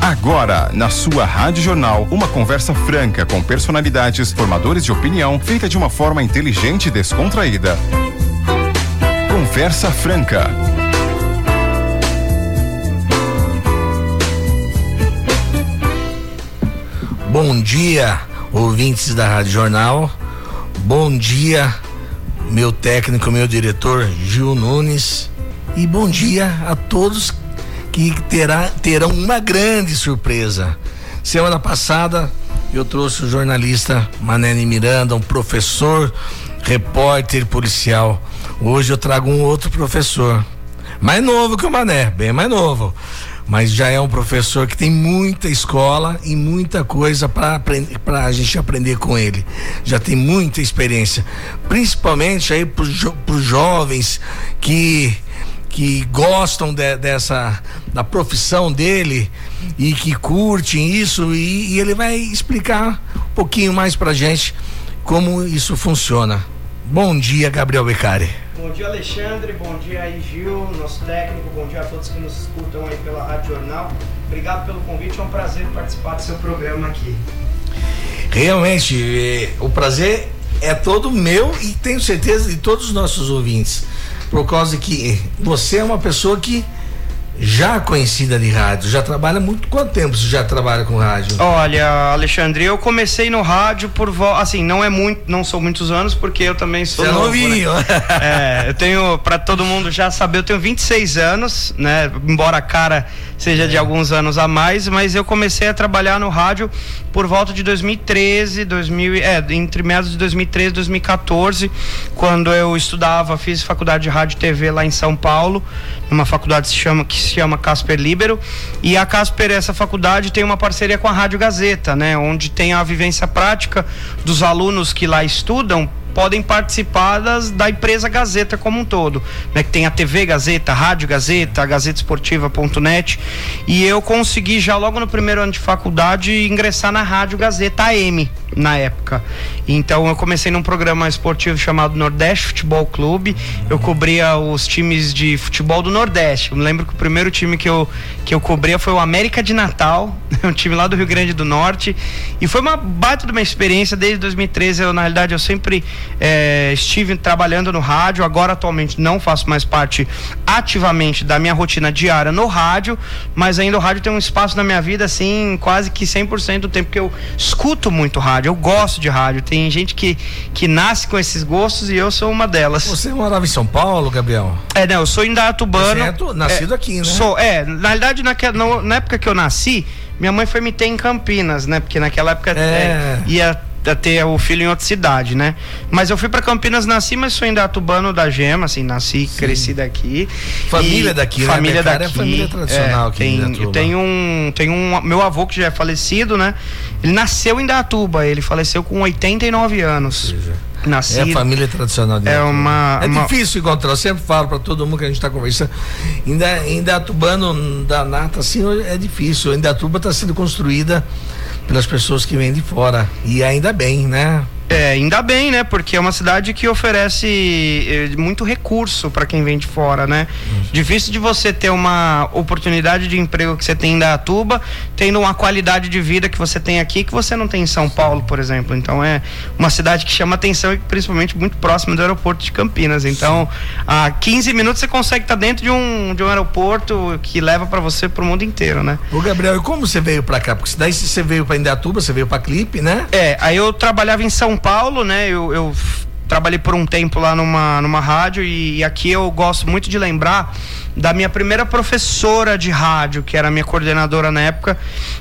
Agora, na sua Rádio Jornal, uma conversa franca com personalidades, formadores de opinião, feita de uma forma inteligente e descontraída. Conversa Franca. Bom dia, ouvintes da Rádio Jornal. Bom dia, meu técnico, meu diretor Gil Nunes. E bom dia a todos que terá, terão uma grande surpresa. Semana passada eu trouxe o jornalista Manene Miranda, um professor, repórter policial. Hoje eu trago um outro professor, mais novo que o Mané, bem mais novo mas já é um professor que tem muita escola e muita coisa para a gente aprender com ele. Já tem muita experiência, principalmente aí para os jovens que que gostam de, dessa da profissão dele e que curtem isso e, e ele vai explicar um pouquinho mais para gente como isso funciona. Bom dia, Gabriel Beccari. Bom dia, Alexandre. Bom dia aí, Gil, nosso técnico. Bom dia a todos que nos escutam aí pela Rádio Jornal. Obrigado pelo convite. É um prazer participar do seu programa aqui. Realmente, eh, o prazer é todo meu e tenho certeza de todos os nossos ouvintes. Por causa que você é uma pessoa que já conhecida de rádio, já trabalha muito. Quanto tempo você já trabalha com rádio? Olha, Alexandre, eu comecei no rádio por assim, não é muito, não são muitos anos, porque eu também sou você é novo, novinho. Né? é, eu tenho, para todo mundo já saber, eu tenho 26 anos, né? Embora a cara seja é. de alguns anos a mais, mas eu comecei a trabalhar no rádio por volta de 2013, 2000, é, entre meados de 2013 e 2014, quando eu estudava, fiz faculdade de rádio e TV lá em São Paulo, numa faculdade que se chama que se chama Casper Libero, e a Casper essa faculdade tem uma parceria com a Rádio Gazeta, né, onde tem a vivência prática dos alunos que lá estudam podem participar das, da empresa Gazeta como um todo, né? Que tem a TV Gazeta, a Rádio Gazeta, a Gazeta Esportiva.net e eu consegui já logo no primeiro ano de faculdade ingressar na Rádio Gazeta AM na época. Então eu comecei num programa esportivo chamado Nordeste Futebol Clube. Eu cobria os times de futebol do Nordeste. Eu lembro que o primeiro time que eu, que eu cobria foi o América de Natal, um time lá do Rio Grande do Norte. E foi uma baita de uma experiência desde 2013. Eu, na realidade, eu sempre é, estive trabalhando no rádio, agora atualmente não faço mais parte ativamente da minha rotina diária no rádio, mas ainda o rádio tem um espaço na minha vida, assim, quase que 100% do tempo que eu escuto muito rádio, eu gosto de rádio. Tem gente que, que nasce com esses gostos e eu sou uma delas. Você morava em São Paulo, Gabriel? É, não, eu sou indaiatubano. Você é nascido é, aqui, né? Sou, é, na realidade, naquela, na época que eu nasci, minha mãe foi me ter em Campinas, né? Porque naquela época é. É, ia ter o filho em outra cidade, né? Mas eu fui para Campinas, nasci, mas sou ainda atubano da Gema, assim, nasci, Sim. cresci daqui. Família daqui, família né? Família daqui. É família tradicional é, aqui tem, tem um, tem um meu avô que já é falecido, né? Ele nasceu em Datuba, ele faleceu com 89 anos. Nascido. É a família tradicional de É uma. É uma... difícil encontrar. Eu sempre falo para todo mundo que a gente está conversando. Ainda, ainda atubano da nata, assim, é difícil. Ainda tuba está sendo construída pelas pessoas que vêm de fora. E ainda bem, né? É, ainda bem, né? Porque é uma cidade que oferece eh, muito recurso para quem vem de fora, né? Uhum. Difícil de você ter uma oportunidade de emprego que você tem em Datuba, tendo uma qualidade de vida que você tem aqui que você não tem em São Paulo, por exemplo. Então é uma cidade que chama atenção e principalmente muito próxima do aeroporto de Campinas. Então, Sim. a 15 minutos você consegue estar tá dentro de um, de um aeroporto que leva para você para o mundo inteiro, né? Ô Gabriel, e como você veio para cá? Porque daí você veio para Indatuba, você veio para Clipe, né? É, aí eu trabalhava em São Paulo, né? Eu, eu trabalhei por um tempo lá numa, numa rádio e, e, aqui eu gosto muito de lembrar da minha primeira professora de rádio, que era minha coordenadora na época,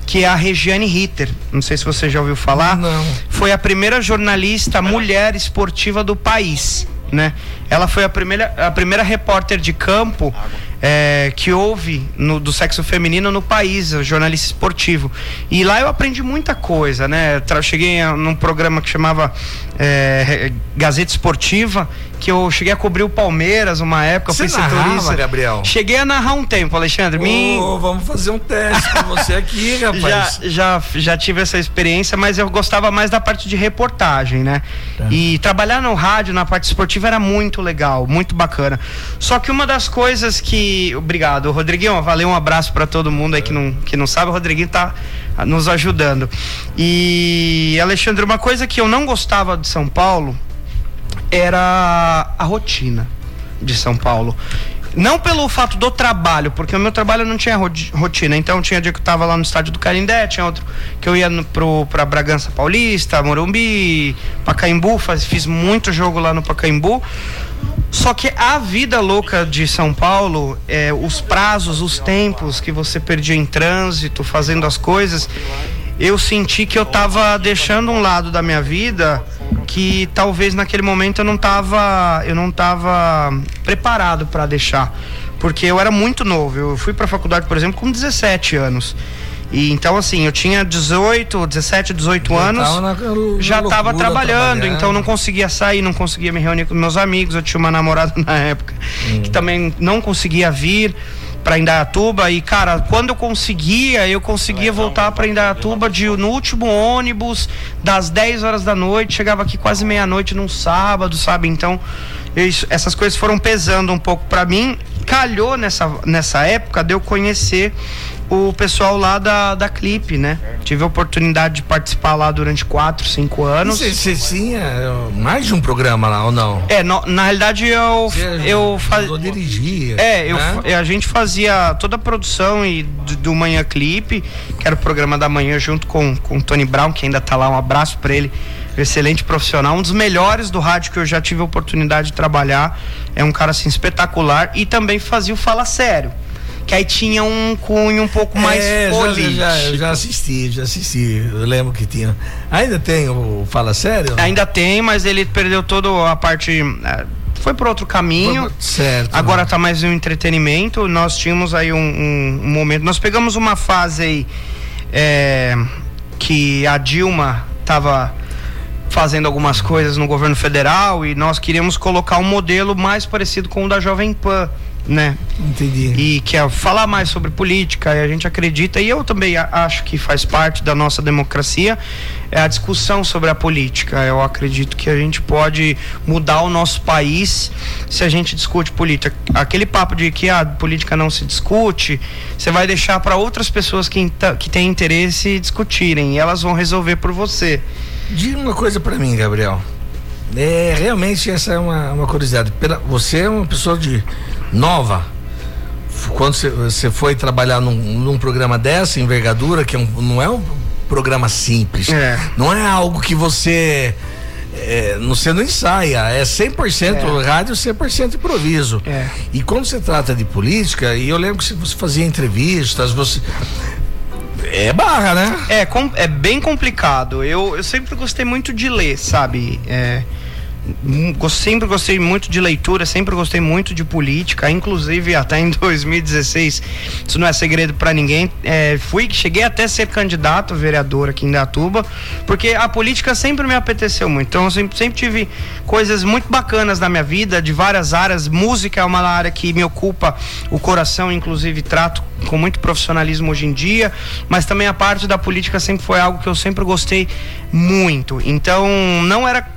que é a Regiane Ritter. Não sei se você já ouviu falar. Não. Foi a primeira jornalista mulher esportiva do país, né? Ela foi a primeira, a primeira repórter de campo. Água é, que houve no, do sexo feminino no país, jornalista esportivo. E lá eu aprendi muita coisa, né? cheguei num programa que chamava é, Gazeta Esportiva que eu cheguei a cobrir o Palmeiras uma época, Você fui narrava, setorista. Gabriel? Cheguei a narrar um tempo, Alexandre. Me... Ô, vamos fazer um teste com você aqui, Já, rapaz. já, já tive essa experiência, mas eu gostava mais da parte de reportagem, né? Tá. E trabalhar no rádio, na parte esportiva, era muito legal, muito bacana. Só que uma das coisas que. Obrigado, Rodriguinho. Valeu, um abraço para todo mundo aí que não, que não sabe. O Rodriguinho tá nos ajudando. E, Alexandre, uma coisa que eu não gostava de São Paulo era a rotina de São Paulo. Não pelo fato do trabalho, porque o meu trabalho não tinha ro- rotina. Então tinha dia que eu tava lá no estádio do Carindé, tinha outro que eu ia no, pro, pra Bragança Paulista, Morumbi, Pacaembu, faz, fiz muito jogo lá no Pacaembu. Só que a vida louca de São Paulo, é, os prazos, os tempos que você perdia em trânsito, fazendo as coisas, eu senti que eu tava deixando um lado da minha vida que talvez naquele momento eu não tava, eu não tava preparado para deixar, porque eu era muito novo. Eu fui para faculdade, por exemplo, com 17 anos. E então assim, eu tinha 18, 17, 18 Já anos tava na- na já estava trabalhando, trabalhando. então não conseguia sair, não conseguia me reunir com meus amigos. Eu tinha uma namorada na época que também não conseguia vir para Indaiatuba e cara, quando eu conseguia, eu conseguia voltar para Indaiatuba de no último ônibus das 10 horas da noite, chegava aqui quase meia-noite num sábado, sabe? Então, isso- essas coisas foram pesando um pouco para mim. Calhou nessa nessa época de eu conhecer o pessoal lá da, da Clipe, né? Tive a oportunidade de participar lá durante 4, 5 anos. Você, tinha eh, mais de um programa lá ou não? É, no- na realidade eu Você eu fazia ajudou a dirigir. é, eu, né? a gente fazia toda a produção e do, do Manhã Clipe, que era o programa da manhã, junto com, com o Tony Brown, que ainda tá lá. Um abraço pra ele. Excelente profissional, um dos melhores do rádio que eu já tive a oportunidade de trabalhar. É um cara assim espetacular. E também fazia o Fala Sério. Que aí tinha um cunho um pouco mais é, já- político. já, eu já assisti, já assisti. Eu lembro que tinha. Ainda tem o Fala Sério? Ainda tem, mas ele perdeu toda a parte. eh, Foi por outro caminho. Certo. Agora tá mais um entretenimento. Nós tínhamos aí um, um- um momento. Nós pegamos uma fase aí é, que a Dilma tava fazendo algumas coisas no governo federal e nós queríamos colocar um modelo mais parecido com o da Jovem Pan, né? Entendi. e que é falar mais sobre política e a gente acredita e eu também acho que faz parte da nossa democracia é a discussão sobre a política eu acredito que a gente pode mudar o nosso país se a gente discute política aquele papo de que a política não se discute você vai deixar para outras pessoas que, que têm interesse discutirem e elas vão resolver por você Diga uma coisa pra mim, Gabriel. É, realmente essa é uma, uma curiosidade. Pela, você é uma pessoa de nova. Quando você, foi trabalhar num, num programa dessa envergadura, que é um- não é um programa simples. É. Não é algo que você. É, você não ensaia, é 100% É. rádio, 100% improviso. É. E quando se trata de política, e eu lembro que você fazia entrevistas, você. É barra, né? É, com- é bem complicado. Eu, eu sempre gostei muito de ler, sabe? É, sempre gostei muito de leitura, sempre gostei muito de política, inclusive até em 2016, isso não é segredo pra ninguém. é, fui, cheguei até a ser candidato a vereador aqui em Datuba, porque a política sempre me apeteceu muito. Então eu sempre, sempre tive coisas muito bacanas na minha vida, de várias áreas. Música é uma área que me ocupa o coração, inclusive trato com muito profissionalismo hoje em dia, mas também a parte da política sempre foi algo que eu sempre gostei muito. Então não era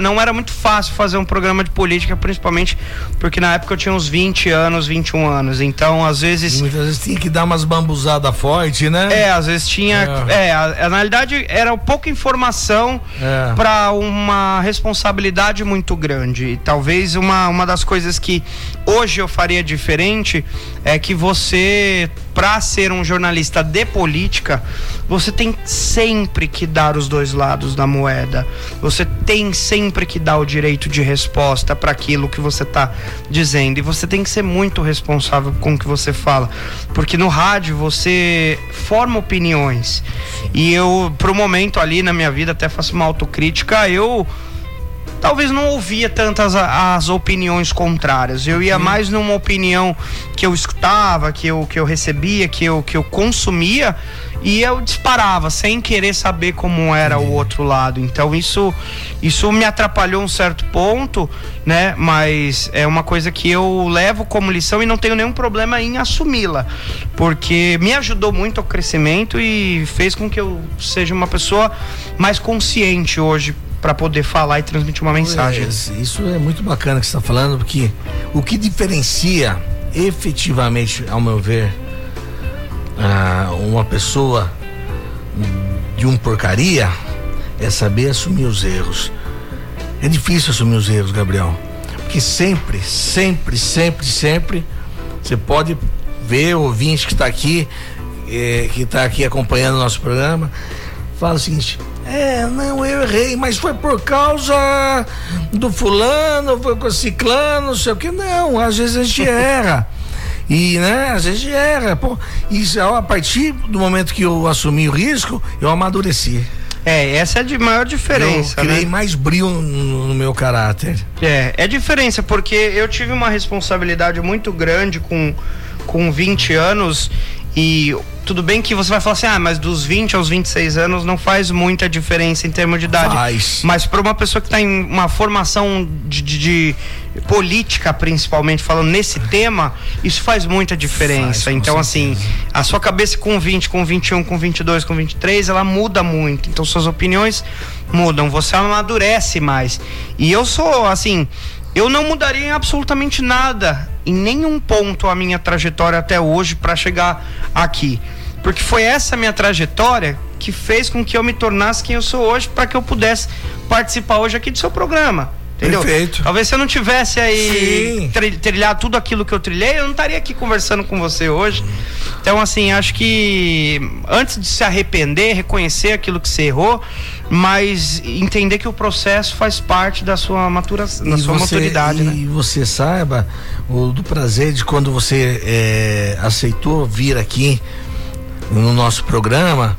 não era muito fácil fazer um programa de política, principalmente porque na época eu tinha uns 20 anos, 21 anos. Então, às vezes Muitas vezes tinha que dar umas bambuzadas fortes, né? é, às vezes tinha. É, a- a- na realidade era pouca informação É. para uma responsabilidade muito grande. E talvez uma, uma das coisas que hoje eu faria diferente é que você, para ser um jornalista de política, você tem sempre que dar os dois lados da moeda. Você tem sempre que dar o direito de resposta para aquilo que você está dizendo. E você tem que ser muito responsável com o que você fala. Porque no rádio você forma opiniões. E eu, pro momento ali na minha vida, até faço uma autocrítica, eu talvez não ouvia tantas as opiniões contrárias. Eu ia mais numa opinião que eu escutava, que eu, que eu recebia, que eu, que eu consumia e eu disparava sem querer saber como era o outro lado. Então isso isso me atrapalhou um certo ponto, né? Mas é uma coisa que eu levo como lição e não tenho nenhum problema em assumi-la, porque me ajudou muito ao crescimento e fez com que eu seja uma pessoa mais consciente hoje para poder falar e transmitir uma mensagem. Isso é muito bacana que você está falando, porque o que diferencia efetivamente, ao meu ver, uh, uma pessoa de um porcaria é saber assumir os erros. É difícil assumir os erros, Gabriel. Porque sempre, sempre, sempre, sempre, você pode ver o ouvinte que está aqui, eh, que está aqui acompanhando o nosso programa, fala o seguinte: é, não, eu errei, mas foi por causa do fulano, foi com o ciclano, não sei o que. Não, às vezes a gente erra. E, né, às vezes erra. Pô, e a partir do momento que eu assumi o risco, eu amadureci. É, essa é a de maior diferença. Eu criei né? mais brilho no, no, meu caráter. É, é diferença, porque eu tive uma responsabilidade muito grande com, com 20 anos e tudo bem que você vai falar assim, ah, mas dos 20 aos 26 anos não faz muita diferença em termos de idade. Faz. Mas para uma pessoa que está em uma formação de, de, de, política, principalmente, falando nesse tema, isso faz muita diferença. Faz, então, assim, a sua cabeça com 20, com 21, com 22, com 23, ela muda muito. Então, suas opiniões mudam, você amadurece mais. E eu sou, assim, eu não mudaria em absolutamente nada, em nenhum ponto a minha trajetória até hoje para chegar aqui. Porque foi essa minha trajetória que fez com que eu me tornasse quem eu sou hoje para que eu pudesse participar hoje aqui do seu programa. Entendeu? Perfeito. Talvez se eu não tivesse aí trilhado tudo aquilo que eu trilhei, eu não estaria aqui conversando com você hoje. Então, assim, acho que antes de se arrepender, reconhecer aquilo que você errou, mas entender que o processo faz parte da sua maturação, da sua você, maturidade. E né? você saiba o do prazer de quando você é, aceitou vir aqui no nosso programa,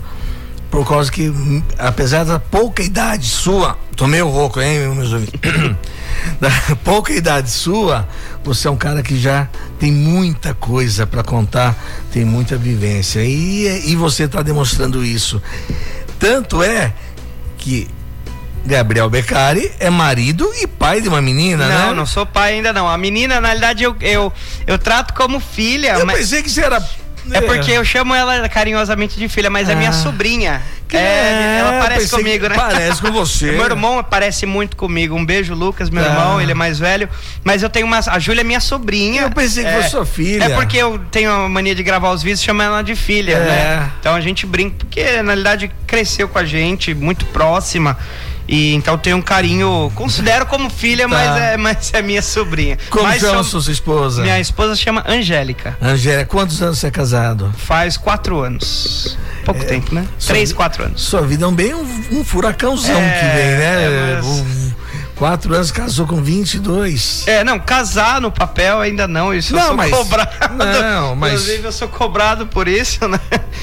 por causa que, apesar da pouca idade sua, tô meio rouco, hein, meus ouvintes? da pouca idade sua, você é um cara que já tem muita coisa para contar, tem muita vivência. E, e você está demonstrando isso. Tanto é que Gabriel Beccari é marido e pai de uma menina, não, né? Não, não sou pai ainda não. A menina, na realidade, eu, eu, eu trato como filha. Eu mas... pensei que você era é porque eu chamo ela carinhosamente de filha, mas ah. é minha ah. sobrinha. É, é, ela parece comigo, né? Parece com você. meu irmão parece muito comigo. Um beijo, Lucas, meu ah. irmão, ele é mais velho. Mas eu tenho uma. A Júlia é minha sobrinha. Eu pensei que é, fosse sua filha. É porque eu tenho a mania de gravar os vídeos e chamar ela de filha, é. né? Então a gente brinca, porque na realidade cresceu com a gente, muito próxima. E então tenho um carinho, considero como filha, tá. mas, é, mas é minha sobrinha. Como mas chama sua esposa? Minha esposa chama Angélica. Angélica, quantos anos você é casado? Faz quatro anos. Pouco é, tempo, né? Três, quatro anos. Sua vida é um bem um, um furacãozão é, que vem, né? É, mas... um, Quatro anos, casou com 22. É, não, casar no papel ainda não, isso não, eu sou mas, cobrado. Não, mas. Inclusive, eu sou cobrado por isso, né?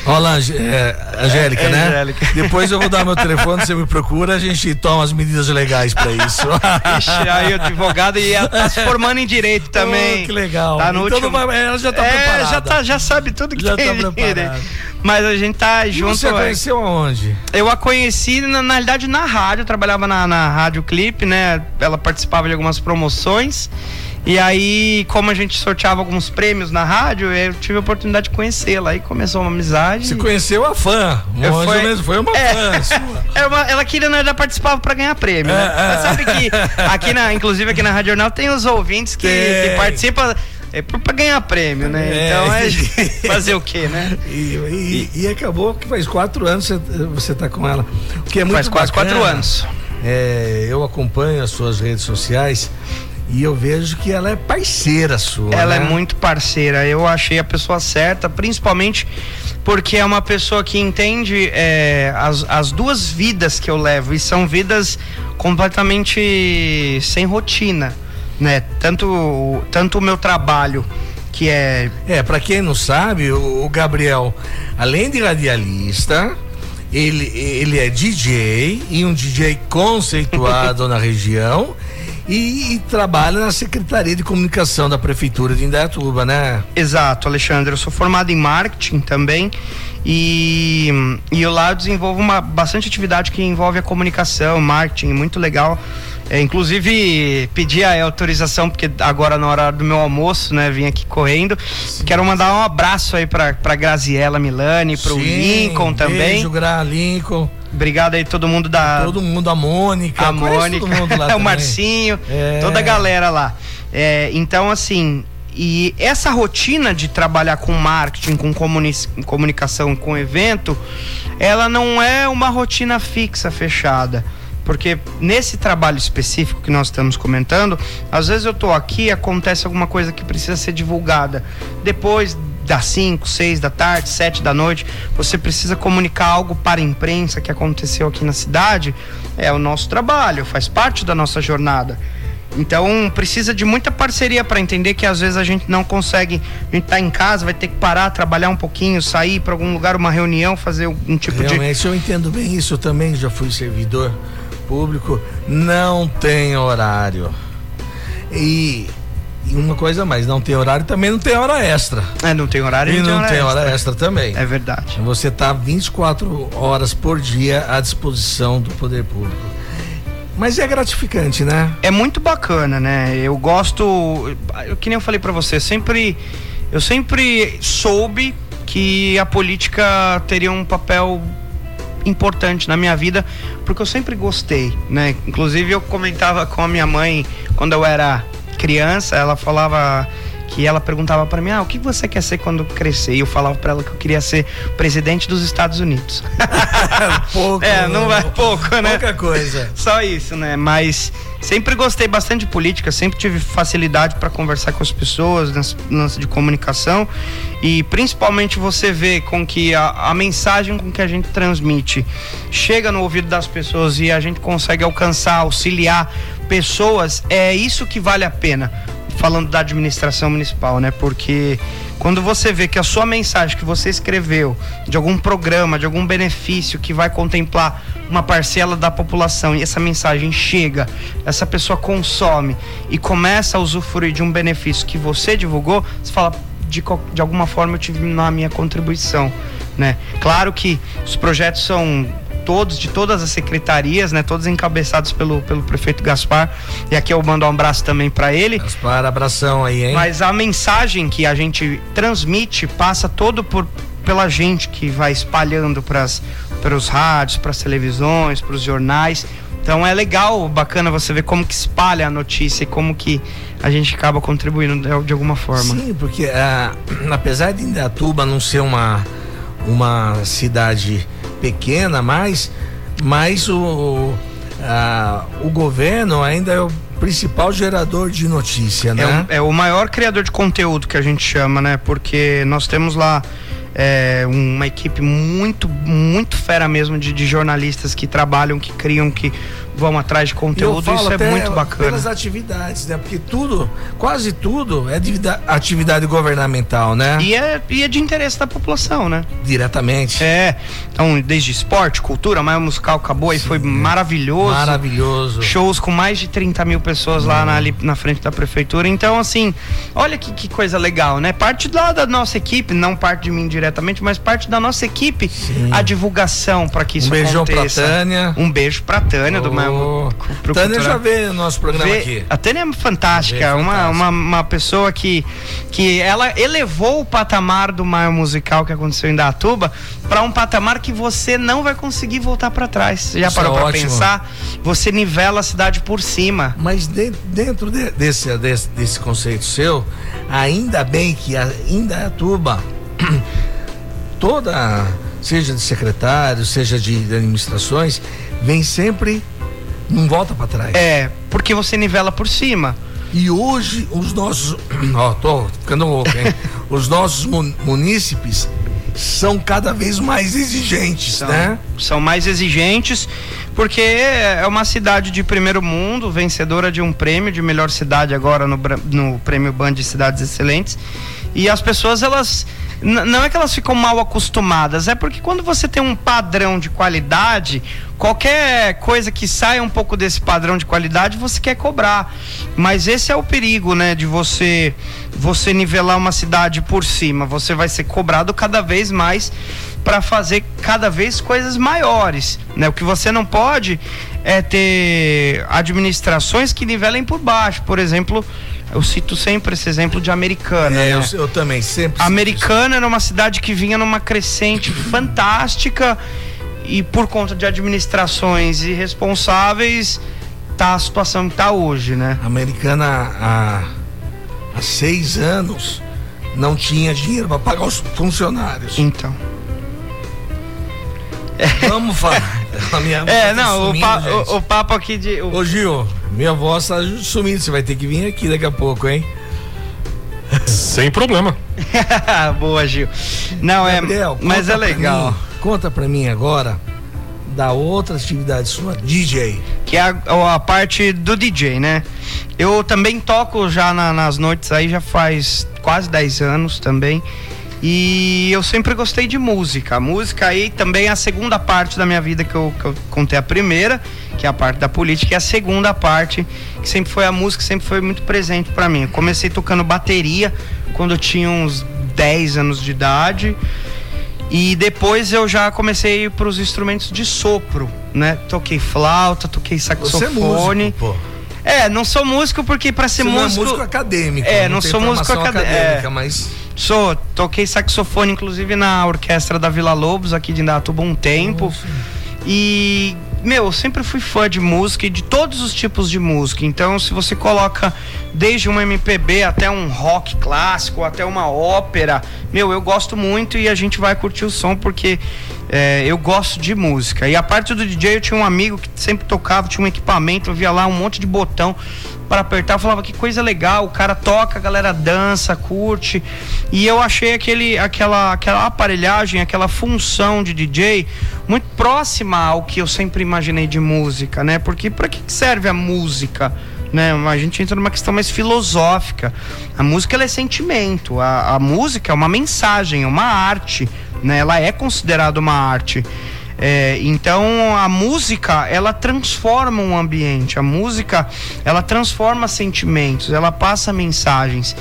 Olha, é, Angélica, é, né? Angélica. Depois eu vou dar meu telefone, você me procura, a gente toma as medidas legais pra isso. Ixi, aí o advogado e tá se formando em direito também. Oh, que legal. Tá no então último... ela já tá é, preparada. Já, tá, já sabe tudo que já tem tá preparada. Mas a gente tá e junto. Você a conheceu aonde? Eu a conheci, na, na realidade, na rádio, eu trabalhava na, na Rádio Clipe, né? Ela participava de algumas promoções. E aí, como a gente sorteava alguns prêmios na rádio, eu tive a oportunidade de conhecê-la. Aí começou uma amizade. Você conheceu a fã? Eu foi, mesmo, foi uma é, fã sua. É uma, ela queria, né, ela participava para ganhar prêmio, né? É, é. Mas sabe que aqui na, inclusive aqui na Rádio Jornal tem os ouvintes que, que participam é para ganhar prêmio, né? É, então é fazer o quê, né? E, e, e, acabou que faz quatro anos você, você tá com ela. O que é muito faz quase bacana, quatro anos. É, eu acompanho as suas redes sociais e eu vejo que ela é parceira sua. Ela é né? é muito parceira. Eu achei a pessoa certa, principalmente porque é uma pessoa que entende é, as, as duas vidas que eu levo e são vidas completamente sem rotina né? Tanto, tanto o meu trabalho que é é para quem não sabe o, o, Gabriel além de radialista ele ele é DJ e um DJ conceituado na região E, e, trabalha na Secretaria de Comunicação da Prefeitura de Indaiatuba, né? Exato, Alexandre. Eu sou formado em marketing também e, e eu lá desenvolvo uma bastante atividade que envolve a comunicação, marketing, muito legal. É, inclusive, pedi a autorização, porque agora na hora do meu almoço, né, vim aqui correndo. Sim. Quero mandar um abraço aí pra, pra Graziella Milani, pro Sim, Lincoln também. Beijo, Gra, Lincoln. Obrigado aí todo mundo da. Todo mundo, a Mônica. A Mônica, o Marcinho, é. toda a galera lá. É, então, assim, e essa rotina de trabalhar com marketing, com comuni comunicação, com evento, ela não é uma rotina fixa, fechada. Porque nesse trabalho específico que nós estamos comentando, às vezes eu estou aqui acontece alguma coisa que precisa ser divulgada. Depois das 5, 6 da tarde, 7 da noite, você precisa comunicar algo para a imprensa que aconteceu aqui na cidade. É o nosso trabalho, faz parte da nossa jornada. Então precisa de muita parceria para entender que às vezes a gente não consegue, a gente tá em casa, vai ter que parar, trabalhar um pouquinho, sair para algum lugar, uma reunião, fazer um tipo Realmente, de. Realmente, eu entendo bem isso, eu também já fui servidor público, não tem horário. E, e uma coisa mais, não tem horário também não tem hora extra. É, não tem horário e não, tem, hora, tem extra. hora extra também. É verdade. Você está 24 horas por dia à disposição do poder público. Mas é gratificante, né? É muito bacana, né? Eu gosto, que nem eu falei para você, sempre eu sempre soube que a política teria um papel importante na minha vida, porque eu sempre gostei, né? Inclusive eu comentava com a minha mãe quando eu era criança, ela falava que ela perguntava para mim: "Ah, o que você quer ser quando crescer?" E eu falava para ela que eu queria ser presidente dos Estados Unidos. pouco. É, não vai pouco, né? Pouca coisa. Só isso, né? Mas sempre gostei bastante de política, sempre tive facilidade para conversar com as pessoas, lance de comunicação e principalmente você vê com que a, a, mensagem com que a gente transmite chega no ouvido das pessoas e a gente consegue alcançar, auxiliar pessoas, é isso que vale a pena falando da administração municipal, né? Porque quando você vê que a sua mensagem que você escreveu de algum programa, de algum benefício que vai contemplar uma parcela da população e essa mensagem chega, essa pessoa consome e começa a usufruir de um benefício que você divulgou, você fala de, de alguma forma eu tive na minha contribuição, né? Claro que os projetos são todos, de todas as secretarias, né? Todos encabeçados pelo, pelo prefeito Gaspar. E aqui eu mando um abraço também para ele. Gaspar, abração aí, hein? Mas a mensagem que a gente transmite passa todo por pela gente que vai espalhando para os rádios, para as televisões, para os jornais. Então é legal, bacana você ver como que espalha a notícia e como que a gente acaba contribuindo de, alguma forma. Sim, porque uh, apesar de Indatuba não ser uma, uma cidade pequena, mas, mas o, a, o governo ainda é o principal gerador de notícia, né? É, é o maior criador de conteúdo que a gente chama, né? Porque nós temos lá é, uma equipe muito, muito fera mesmo de, de, jornalistas que trabalham, que criam, que vão atrás de conteúdo. Isso é muito bacana. Pelas atividades, né? Porque tudo, quase tudo é atividade governamental, né? E é, e é de interesse da população, né? Diretamente. É. Então, desde esporte, cultura, mas o musical acabou e foi maravilhoso. Maravilhoso. Shows com mais de 30 mil pessoas lá na, ali na frente da prefeitura. Então, assim, olha que, que coisa legal, né? Parte lá da nossa equipe, não parte de mim diretamente, mas parte da nossa equipe, Sim. a divulgação para que isso um beijão aconteça. Pra Tânia. Um beijo pra Tânia oh. do mesmo. Tânia já vê o nosso programa vê, aqui. A Tânia é fantástica, uma, uma, uma pessoa que, que ela elevou o patamar do Maio Musical que aconteceu em Datuba para um patamar que você não vai conseguir voltar para trás. Já Isso parou é para pensar? Você nivela a cidade por cima. Mas dentro, dentro de, desse, desse, desse conceito seu, ainda bem que ainda Datuba toda seja de secretário, seja de administrações, vem sempre não volta para trás. É, porque você nivela por cima. E hoje os nossos, ó, tô ficando louco, hein? os nossos munícipes são cada vez mais exigentes, são, né? São mais exigentes porque é uma cidade de primeiro mundo, vencedora de um prêmio de melhor cidade agora no, no prêmio Band de Cidades Excelentes. E as pessoas elas não é que elas ficam mal acostumadas, é porque quando você tem um padrão de qualidade, qualquer coisa que saia um pouco desse padrão de qualidade, você quer cobrar. Mas esse é o perigo, né, de você você nivelar uma cidade por cima. Você vai ser cobrado cada vez mais para fazer cada vez coisas maiores, né? O que você não pode é ter administrações que nivelem por baixo, por exemplo, eu cito sempre esse exemplo de Americana. É, né? eu, eu, também, sempre. Americana era uma cidade que vinha numa crescente fantástica e por conta de administrações irresponsáveis, tá a situação que tá hoje, né? Americana há, há seis anos não tinha dinheiro para pagar os funcionários. Então. Vamos falar. é, tá não, o, pa, o, o, papo aqui de. O... Ô Gil, minha voz tá sumindo, você vai ter que vir aqui daqui a pouco, hein? Sem problema. Boa, Gil. Não, é, Gabriel, é. Mas é legal. Mim, conta pra mim agora da outra atividade sua, DJ. Que é a, a parte do DJ, né? Eu também toco já na, nas noites aí, já faz quase 10 anos também. E eu sempre gostei de música. A música aí também é a segunda parte da minha vida que eu, que eu contei a primeira, que é a parte da política, e a segunda parte, que sempre foi a música, sempre foi muito presente para mim. Eu comecei tocando bateria quando eu tinha uns 10 anos de idade. E depois eu já comecei para os instrumentos de sopro, né? Toquei flauta, toquei saxofone. Você é músico, pô. É, não sou músico porque para ser Você músico. Não é músico acadêmico. É, não, não sou músico acadêmico. É, mas Sou, toquei saxofone inclusive na orquestra da Vila Lobos aqui de Indatuba um tempo. Nossa. E meu, eu sempre fui fã de música e de todos os tipos de música. Então, se você coloca desde um MPB até um rock clássico, até uma ópera, meu, eu gosto muito e a gente vai curtir o som porque é, eu gosto de música. E a parte do DJ, eu tinha um amigo que sempre tocava, tinha um equipamento, eu via lá um monte de botão para apertar. Eu falava que coisa legal, o cara toca, a galera dança, curte. E eu achei aquele, aquela, aquela aparelhagem, aquela função de DJ muito próxima ao que eu sempre imaginei de música, né? Porque para que serve a música? Né? A gente entra numa questão mais filosófica. A música é sentimento, a, a música é uma mensagem, é uma arte, né? Ela é considerada uma arte. É, então a música ela transforma um ambiente, a música ela transforma sentimentos, ela passa mensagens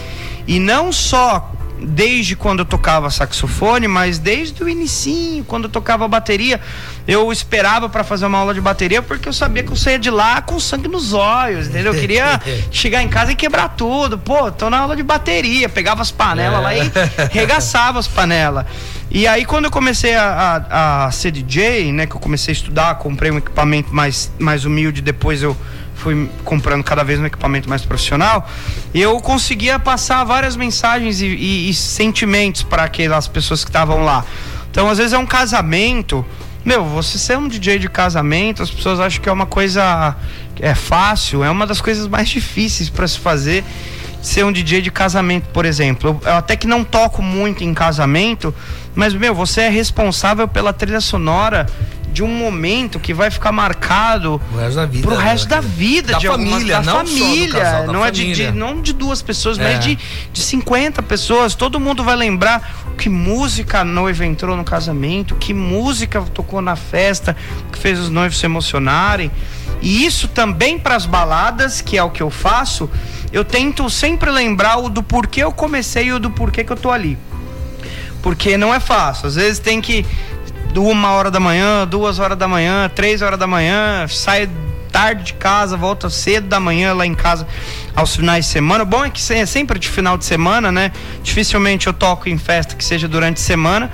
e não só desde quando eu tocava saxofone, mas desde o início, quando eu tocava bateria, eu esperava para fazer uma aula de bateria porque eu sabia que eu saía de lá com sangue nos olhos, entendeu? Eu queria chegar em casa e quebrar tudo. Pô, tô na aula de bateria, pegava as panelas é. lá e regaçava as panelas. E aí quando eu comecei a, a, a ser DJ, né, que eu comecei a estudar, comprei um equipamento mais, mais humilde, depois eu fui comprando cada vez um equipamento mais profissional, eu conseguia passar várias mensagens e, e, e sentimentos para aquelas pessoas que estavam lá. Então, às vezes é um casamento. Meu, você ser um DJ de casamento, as pessoas acham que é uma coisa é fácil, é uma das coisas mais difíceis para se fazer ser um DJ de casamento, por exemplo. Eu, eu, até que não toco muito em casamento, mas meu, você é responsável pela trilha sonora de um momento que vai ficar marcado o resto da vida, pro resto da vida da de família, algumas, da não família, casal, não família. é de, de, não de duas pessoas, é. mas de, de 50 pessoas. Todo mundo vai lembrar que música a noiva entrou no casamento, que música tocou na festa, que fez os noivos se emocionarem. E isso também para as baladas, que é o que eu faço, eu tento sempre lembrar o do porquê eu comecei e o do porquê que eu tô ali. Porque não é fácil. Às vezes tem que uma hora da manhã, duas horas da manhã, três horas da manhã, sai tarde de casa, volta cedo da manhã lá em casa aos finais de semana. O bom é que é sempre de final de semana, né? Dificilmente eu toco em festa que seja durante a semana,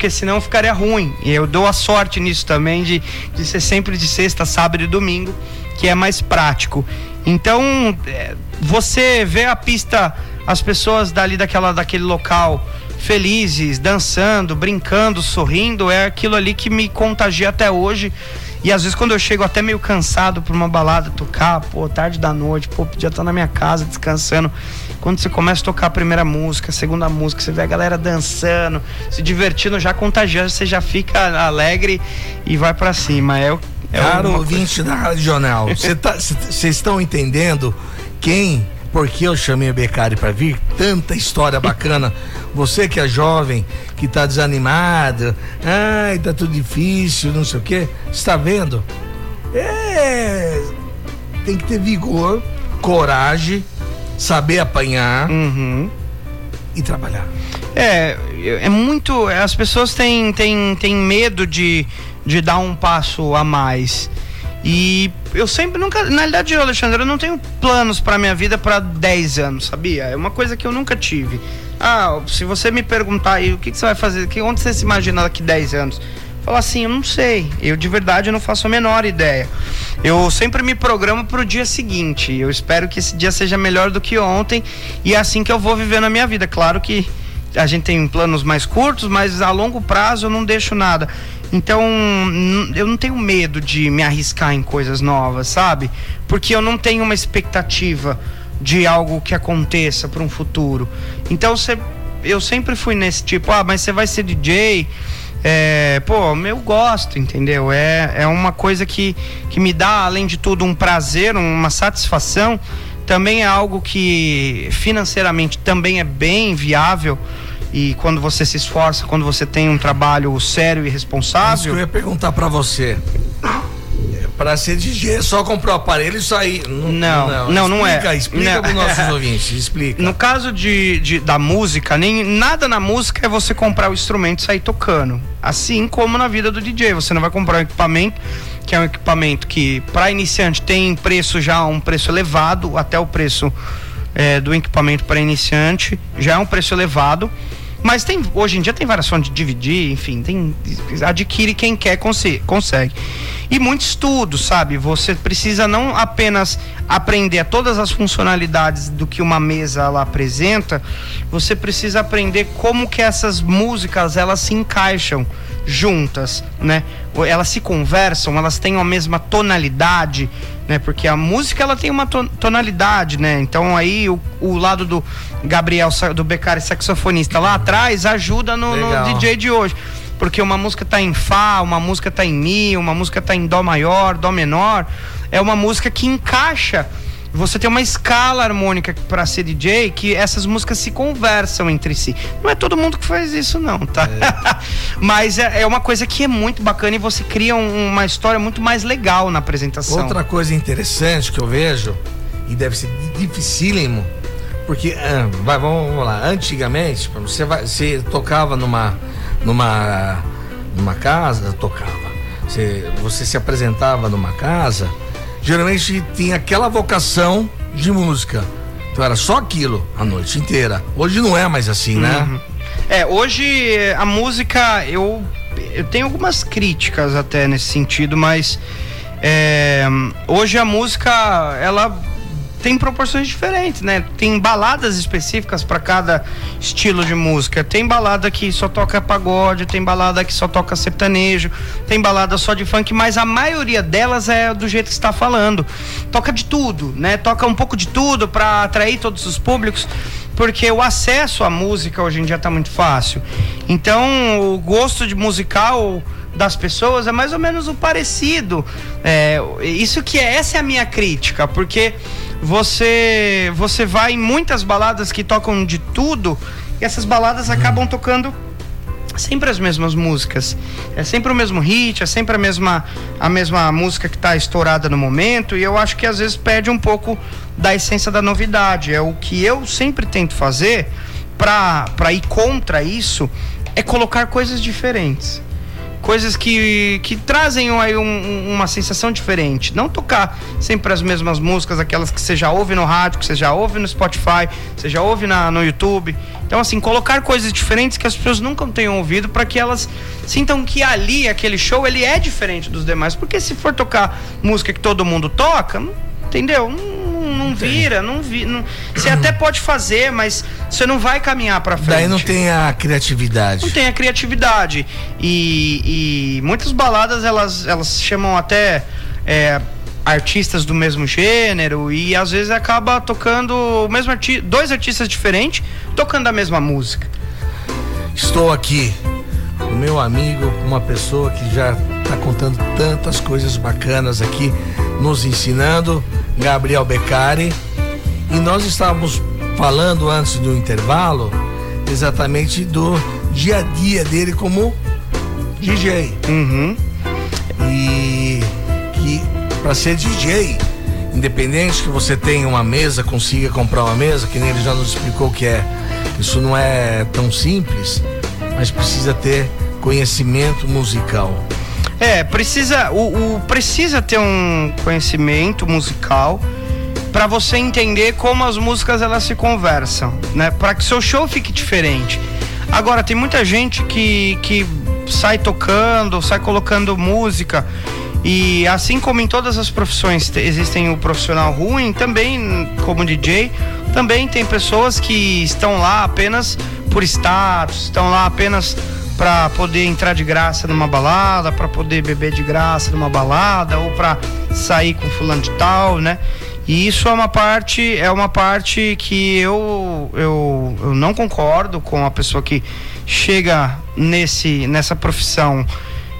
porque senão ficaria ruim. E eu dou a sorte nisso também de, de ser sempre de sexta, sábado e domingo, que é mais prático. Então, é, você vê a pista, as pessoas dali daquela, daquele local felizes, dançando, brincando, sorrindo, é aquilo ali que me contagia até hoje. E às vezes quando eu chego até meio cansado por uma balada tocar, pô, tarde da noite, pô, podia estar na minha casa descansando. Quando você começa a tocar a primeira música, a segunda música, você vê a galera dançando, se divertindo, já contagiando, você já fica alegre e vai para cima. É, é Caro ouvinte da Rádio Jornal, vocês tá, estão entendendo quem por que eu chamei o Becari para vir? Tanta história bacana. Você que é jovem, que tá desanimado, ai, tá tudo difícil, não sei o quê. Está vendo? É. Tem que ter vigor, coragem, saber apanhar Uhum. e trabalhar. É, é muito. As pessoas têm, têm, têm medo de, de dar um passo a mais. E eu sempre nunca. Na realidade, Alexandre, eu não tenho planos pra minha vida pra 10 anos, sabia? É uma coisa que eu nunca tive. Ah, se você me perguntar aí o que, que você vai fazer, que, onde você se imagina daqui 10 anos? Falar assim, eu não sei. Eu de verdade não faço a menor ideia. Eu sempre me programo pro dia seguinte. Eu espero que esse dia seja melhor do que ontem. E é assim que eu vou viver na minha vida. Claro que a gente tem planos mais curtos, mas a longo prazo eu não deixo nada. Então, eu não tenho medo de me arriscar em coisas novas, sabe? Porque eu não tenho uma expectativa de algo que aconteça para um futuro. Então, cê, eu sempre fui nesse tipo, ah, mas você vai ser DJ? É, pô, eu gosto, entendeu? É, é uma coisa que, que me dá, além de tudo, um prazer, uma satisfação. Também é algo que financeiramente também é bem viável. E quando você se esforça, quando você tem um trabalho sério e Isso que eu responsável. ia perguntar pra você. É, Pra ser DJ é só comprar o aparelho e sair. Não, não, não é. explica, Explica Não. pros nossos ouvintes, explica. No caso de, de- da música, nem nada na música é você comprar o instrumento e sair tocando. Assim como na vida do DJ, você não vai comprar um equipamento que é um equipamento que para iniciante tem preço já um preço elevado, até o preço é, do equipamento para iniciante já é um preço elevado. Mas tem, hoje em dia tem variação de dividir, enfim, tem adquire quem quer conse- consegue. E muito estudo, sabe? Você precisa não apenas aprender todas as funcionalidades do que uma mesa ela apresenta, você precisa aprender como que essas músicas elas se encaixam juntas, né? Elas se conversam, elas têm a mesma tonalidade, né? Porque a música ela tem uma ton- tonalidade, né? Então aí o, o lado do Gabriel do Beccari saxofonista lá atrás ajuda no, no. DJ de hoje. Porque uma música tá em Fá, uma música tá em Mi, uma música tá em Dó maior, Dó menor. É uma música que encaixa. Você tem uma escala harmônica para ser DJ que essas músicas se conversam entre si. Não é todo mundo que faz isso, não, tá? Mas é, é uma coisa que é muito bacana e você cria um- uma história muito mais legal na apresentação. Outra coisa interessante que eu vejo, e deve ser dificílimo, porque, ah, vai, vamos, vamos lá, antigamente, você, vai, você tocava numa, numa, numa casa, tocava, você, você se apresentava numa casa, geralmente tinha aquela vocação de música, então era só aquilo a noite inteira. Hoje não é mais assim, né? Uhum. É, hoje eh, a música, eu, eu tenho algumas críticas até nesse sentido, mas é, hoje a música, ela tem proporções diferentes, né? Tem baladas específicas para cada estilo de música. Tem balada que só toca pagode, tem balada que só toca sertanejo, tem balada só de funk, mas a maioria delas é do jeito que está falando. Toca de tudo, né? Toca um pouco de tudo para atrair todos os públicos, porque o acesso à música hoje em dia tá muito fácil. Então, o gosto de musical das pessoas é mais ou menos o parecido. É, isso que é, essa é a minha crítica, porque você você vai em muitas baladas que tocam de tudo e essas baladas acabam tocando sempre as mesmas músicas. É sempre o mesmo hit, é sempre a mesma, a mesma música que está estourada no momento, e eu acho que às vezes perde um pouco da essência da novidade. É o que eu sempre tento fazer para ir contra isso, é colocar coisas diferentes. Coisas que, que trazem aí um- um- uma sensação diferente. Não tocar sempre as mesmas músicas, aquelas que você já ouve no rádio, que você já ouve no Spotify, você já ouve na, no YouTube. Então, assim, colocar coisas diferentes que as pessoas nunca tenham ouvido para que elas sintam que ali, aquele show, ele é diferente dos demais. Porque se for tocar música que todo mundo toca, entendeu? Não, não vira, não vi, não- Você até pode fazer, mas você não vai caminhar para frente. Daí não tem a criatividade. Não tem a criatividade. E, e muitas baladas elas, elas chamam até é, artistas do mesmo gênero e às vezes acaba tocando o mesmo arti dois artistas diferentes tocando a mesma música. Estou aqui, o meu amigo, uma pessoa que já está contando tantas coisas bacanas aqui, nos ensinando, Gabriel Beccari. E nós estávamos falando antes do intervalo exatamente do dia a dia dele como DJ. Uhum. E que para ser DJ, independente que você tenha uma mesa, consiga comprar uma mesa, que nem ele já nos explicou que é, isso não é tão simples, mas precisa ter conhecimento musical. É, precisa o, o precisa ter um conhecimento musical para você entender como as músicas elas se conversam, né? Para que seu show fique diferente. Agora tem muita gente que que sai tocando, sai colocando música e assim como em todas as profissões existem o profissional ruim, também como DJ, também tem pessoas que estão lá apenas por status, estão lá apenas para poder entrar de graça numa balada, para poder beber de graça numa balada ou para sair com fulano de tal, né? E isso é uma parte, é uma parte que eu, eu, eu não concordo com a pessoa que chega nesse, nessa profissão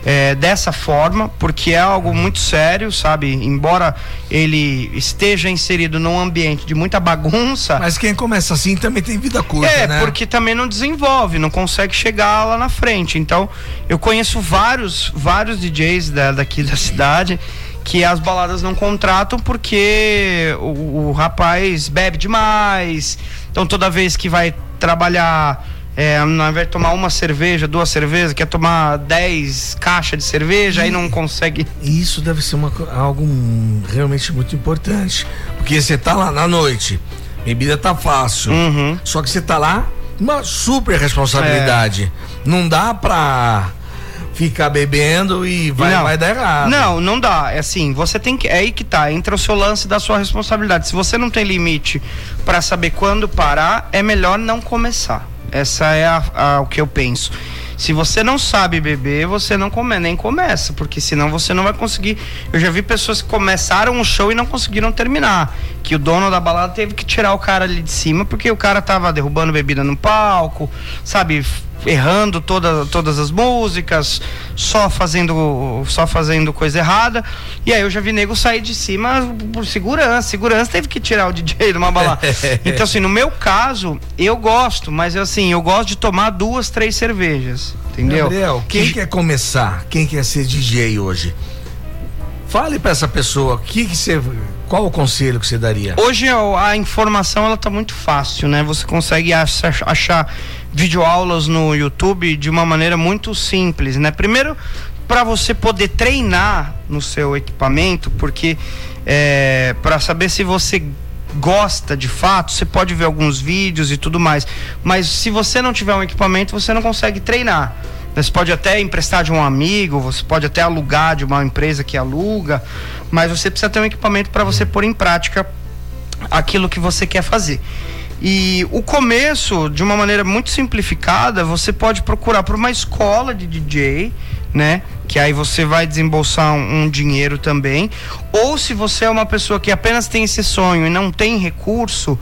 é, dessa forma, porque é algo muito sério, sabe? Embora ele esteja inserido num ambiente de muita bagunça. Mas quem começa assim também tem vida curta, é, né? porque também não desenvolve, não consegue chegar lá na frente. Então, eu conheço vários, vários DJs da, daqui da cidade que as baladas não contratam porque o, o rapaz bebe demais. Então, toda vez que vai trabalhar é, ao invés de tomar uma cerveja, duas cervejas, quer tomar dez caixas de cerveja, e aí não consegue. Isso deve ser uma, algo realmente muito importante. Porque você tá lá na noite, bebida tá fácil. Uhum. Só que você tá lá, uma super responsabilidade. É. Não dá pra ficar bebendo e vai, não, vai dar errado. Não, não dá. É assim, você tem que. É aí que tá. Entra o seu lance da sua responsabilidade. Se você não tem limite para saber quando parar, é melhor não começar. Essa é a, a, o que eu penso. Se você não sabe beber, você não come, nem começa, porque senão você não vai conseguir. Eu já vi pessoas que começaram um show e não conseguiram terminar. Que o dono da balada teve que tirar o cara ali de cima, porque o cara tava derrubando bebida no palco, sabe? Errando toda, todas as músicas, só fazendo só fazendo coisa errada. E aí eu já vi nego sair de cima por segurança. Segurança teve que tirar o DJ de uma balada. então assim, no meu caso, eu gosto, mas assim, eu gosto de tomar duas, três cervejas, entendeu? Gabriel, quem que... quer começar? Quem quer ser DJ hoje? Fale para essa pessoa, que que você, qual o conselho que você daria? Hoje a informação ela tá muito fácil, né? Você consegue achar, achar videoaulas no YouTube de uma maneira muito simples, né? Primeiro, para você poder treinar no seu equipamento, porque é, para saber se você gosta de fato, você pode ver alguns vídeos e tudo mais, mas se você não tiver um equipamento, você não consegue treinar. Você pode até emprestar de um amigo, você pode até alugar de uma empresa que aluga, mas você precisa ter um equipamento para você pôr em prática aquilo que você quer fazer. E o começo, de uma maneira muito simplificada, você pode procurar por uma escola de DJ, né? Que aí você vai desembolsar um, um, dinheiro também. Ou se você é uma pessoa que apenas tem esse sonho e não tem recurso,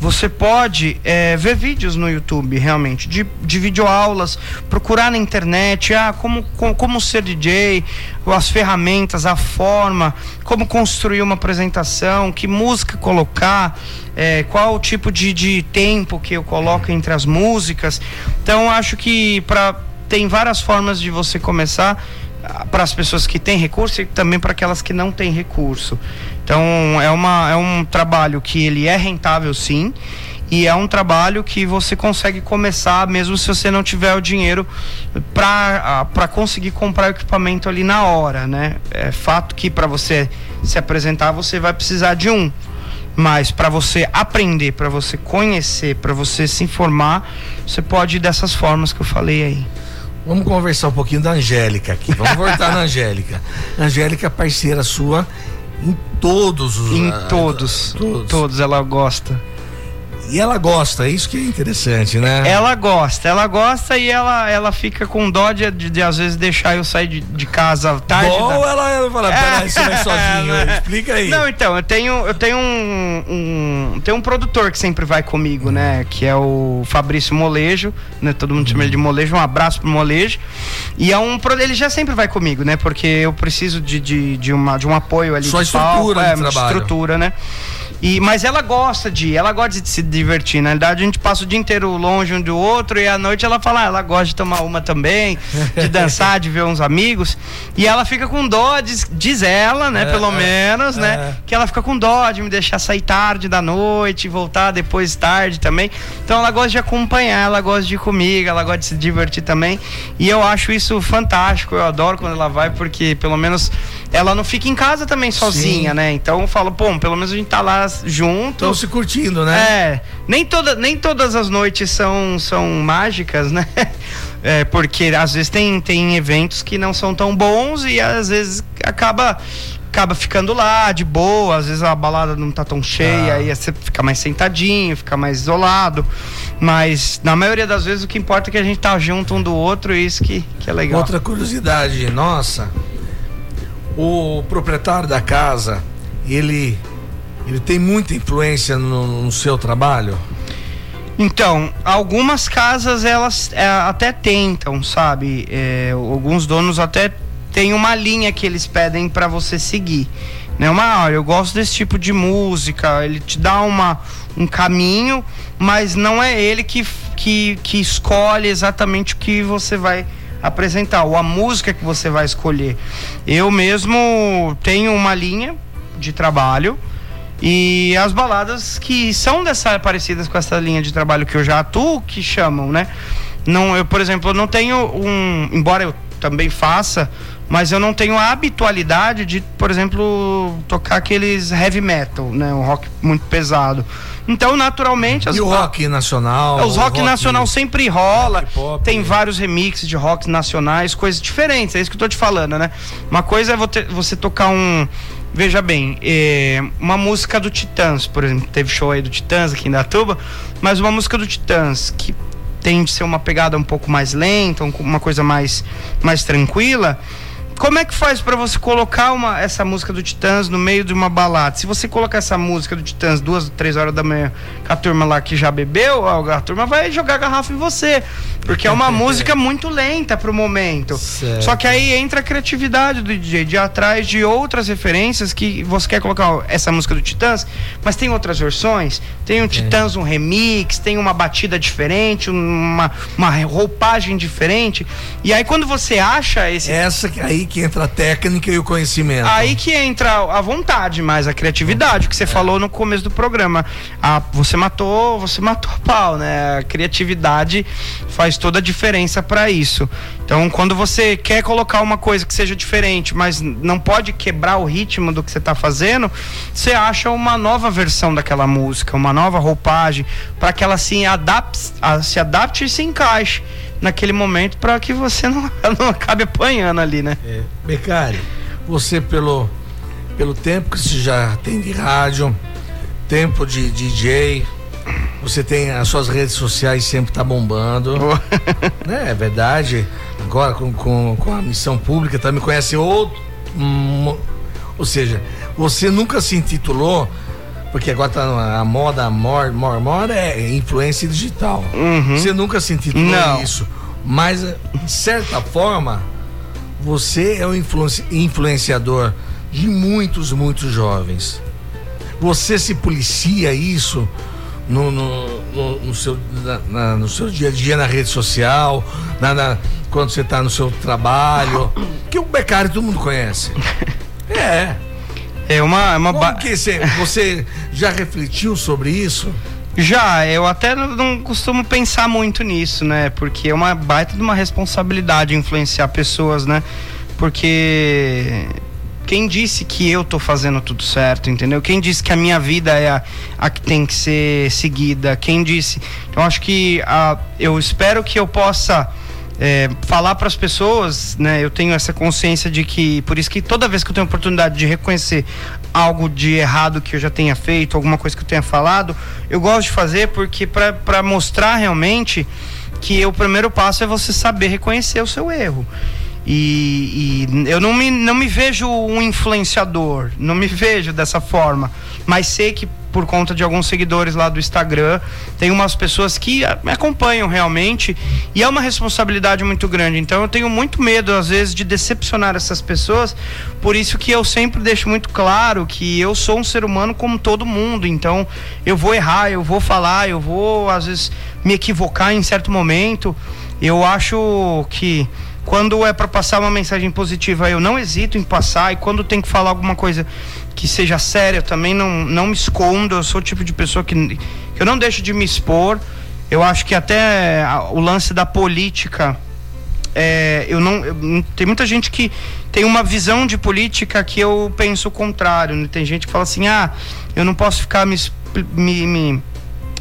você pode é, ver vídeos no YouTube, realmente, de, de videoaulas, procurar na internet, ah, como, como, como ser DJ, as ferramentas, a forma, como construir uma apresentação, que música colocar, é, qual o tipo de, de tempo que eu coloco entre as músicas. Então, acho que para tem várias formas de você começar para as pessoas que têm recurso e também para aquelas que não têm recurso. Então é, uma, é um trabalho que ele é rentável sim e é um trabalho que você consegue começar mesmo se você não tiver o dinheiro para ah, conseguir comprar o equipamento ali na hora, né? É fato que para você se apresentar você vai precisar de um, mas para você aprender, para você conhecer, para você se informar, você pode ir dessas formas que eu falei aí. Vamos conversar um pouquinho da Angélica aqui. Vamos voltar na Angélica. Angélica é parceira sua em todos os. Em todos. Todos. Todos ela gosta. E ela gosta, é isso que é interessante, né? Ela gosta, ela gosta e ela, ela fica com dó de, de, de às vezes deixar eu sair de, de casa tarde. Ou da... ela fala, peraí, você vai sozinho, explica aí. Não, então, eu tenho, eu tenho um, um, tenho um produtor que sempre vai comigo, né? Que é o Fabrício Molejo, né? Todo mundo chama ele de Molejo, um abraço pro Molejo. E é um, ele já sempre vai comigo, né? Porque eu preciso de, de, de, uma, de um apoio ali. Sua de estrutura palco, é, uma estrutura, né? E, mas ela gosta de ir, ela gosta de se divertir. Na verdade, a gente passa o dia inteiro longe um do outro e à noite ela fala, ah, ela gosta de tomar uma também, de dançar, de ver uns amigos. E ela fica com dó, diz, diz ela, né, é, pelo é, menos, né, é. né, que ela fica com dó de me deixar sair tarde da noite, voltar depois tarde também. Então ela gosta de acompanhar, ela gosta de ir comigo, ela gosta de se divertir também. E eu acho isso fantástico, eu adoro quando ela vai, porque pelo menos ela não fica em casa também sozinha, Sim. né? Então eu falo, pô, pelo menos a gente tá lá junto. Estão se curtindo, né? É. Nem, toda, nem todas as noites são, são mágicas, né? É, porque às vezes tem, tem eventos que não são tão bons e às vezes acaba acaba ficando lá de boa, às vezes a balada não tá tão cheia, ah. aí você fica mais sentadinho, fica mais isolado. Mas na maioria das vezes o que importa é que a gente tá junto um do outro e isso que, que é legal. Outra curiosidade, nossa, o proprietário da casa, ele ele tem muita influência no, no seu trabalho? Então, algumas casas elas é, até tentam, sabe? É, alguns donos até têm uma linha que eles pedem para você seguir. Né? Uma, olha, eu gosto desse tipo de música, ele te dá uma, um caminho, mas não é ele que, que, que escolhe exatamente o que você vai apresentar, ou a música que você vai escolher. Eu mesmo tenho uma linha de trabalho e as baladas que são dessa parecidas com essa linha de trabalho que eu já atuo, que chamam, né? Não, eu, por exemplo, não tenho um, embora eu também faça, mas eu não tenho a habitualidade de, por exemplo, tocar aqueles heavy metal, né, um rock muito pesado. Então, naturalmente. As, e o rock nacional? Os rock, rock nacional sempre rola. Pop, tem vários remixes de rock nacionais, coisas diferentes. É isso que eu tô te falando, né? Uma coisa é você tocar um. Veja bem, é, uma música do Titãs, por exemplo, teve show aí do Titãs aqui em Datuba, mas uma música do Titãs que tem de ser uma pegada um pouco mais lenta, uma coisa mais, mais tranquila como é que faz para você colocar uma, essa música do Titãs no meio de uma balada? Se você colocar essa música do Titãs duas, três horas da manhã, com a turma lá que já bebeu, a turma vai jogar garrafa em você. Porque é uma música muito lenta pro momento. Certo. Só que aí entra a criatividade do DJ, de ir atrás de outras referências que você quer colocar essa música do Titãs, mas tem outras versões. Tem um Titãs, um remix, tem uma batida diferente, uma, uma roupagem diferente. E aí quando você acha esse. Essa aí que entra a técnica e o conhecimento. Aí que entra a vontade, mais a criatividade, que você é. falou no começo do programa. Ah, você matou, você matou a pau, né? A criatividade faz toda a diferença para isso. Então, quando você quer colocar uma coisa que seja diferente, mas não pode quebrar o ritmo do que você está fazendo, você acha uma nova versão daquela música, uma nova roupagem, para que ela se adapte, se adapte e se encaixe naquele momento para que você não, não acabe apanhando ali, né? É. Becari, você pelo, pelo tempo que você já tem de rádio, tempo de DJ, você tem as suas redes sociais sempre tá bombando. Né? É verdade. Agora com, com, com a missão pública também conhece outro. Um, ou seja, você nunca se intitulou porque agora tá a moda, a mor, mor, mor é influência digital. Uhum. Você nunca se intitulou Não. isso. Mas, de certa forma, você é um influenciador de muitos, muitos jovens. Você se policia isso no, no, no, no seu, na, na, no seu dia a dia na rede social, na, na quando você está no seu trabalho. Que o Becari todo mundo conhece. É. É uma. É uma ba... que você, você já refletiu sobre isso? Já, eu até não costumo pensar muito nisso, né? Porque é uma baita de uma responsabilidade influenciar pessoas, né? Porque quem disse que eu tô fazendo tudo certo, entendeu? Quem disse que a minha vida é a, a que tem que ser seguida? Quem disse? Então acho que a, eu espero que eu possa é, falar para as pessoas, né? Eu tenho essa consciência de que, por isso que toda vez que eu tenho oportunidade de reconhecer algo de errado que eu já tenha feito, alguma coisa que eu tenha falado, eu gosto de fazer porque para mostrar realmente que o primeiro passo é você saber reconhecer o seu erro. E, e, eu não me, não me vejo um influenciador, não me vejo dessa forma, mas sei que por conta de alguns seguidores lá do Instagram. Tem umas pessoas que me acompanham realmente e é uma responsabilidade muito grande. Então eu tenho muito medo às vezes de decepcionar essas pessoas. Por isso que eu sempre deixo muito claro que eu sou um ser humano como todo mundo. Então eu vou errar, eu vou falar, eu vou às vezes me equivocar em certo momento. Eu acho que quando é para passar uma mensagem positiva, eu não hesito em passar. E quando tem que falar alguma coisa que seja séria, eu também não, não me escondo. Eu sou o tipo de pessoa que, eu não deixo de me expor. Eu acho que até o lance da política. É, eu não eu, tem muita gente que tem uma visão de política que eu penso o contrário né? tem gente que fala assim ah eu não posso ficar me, me, me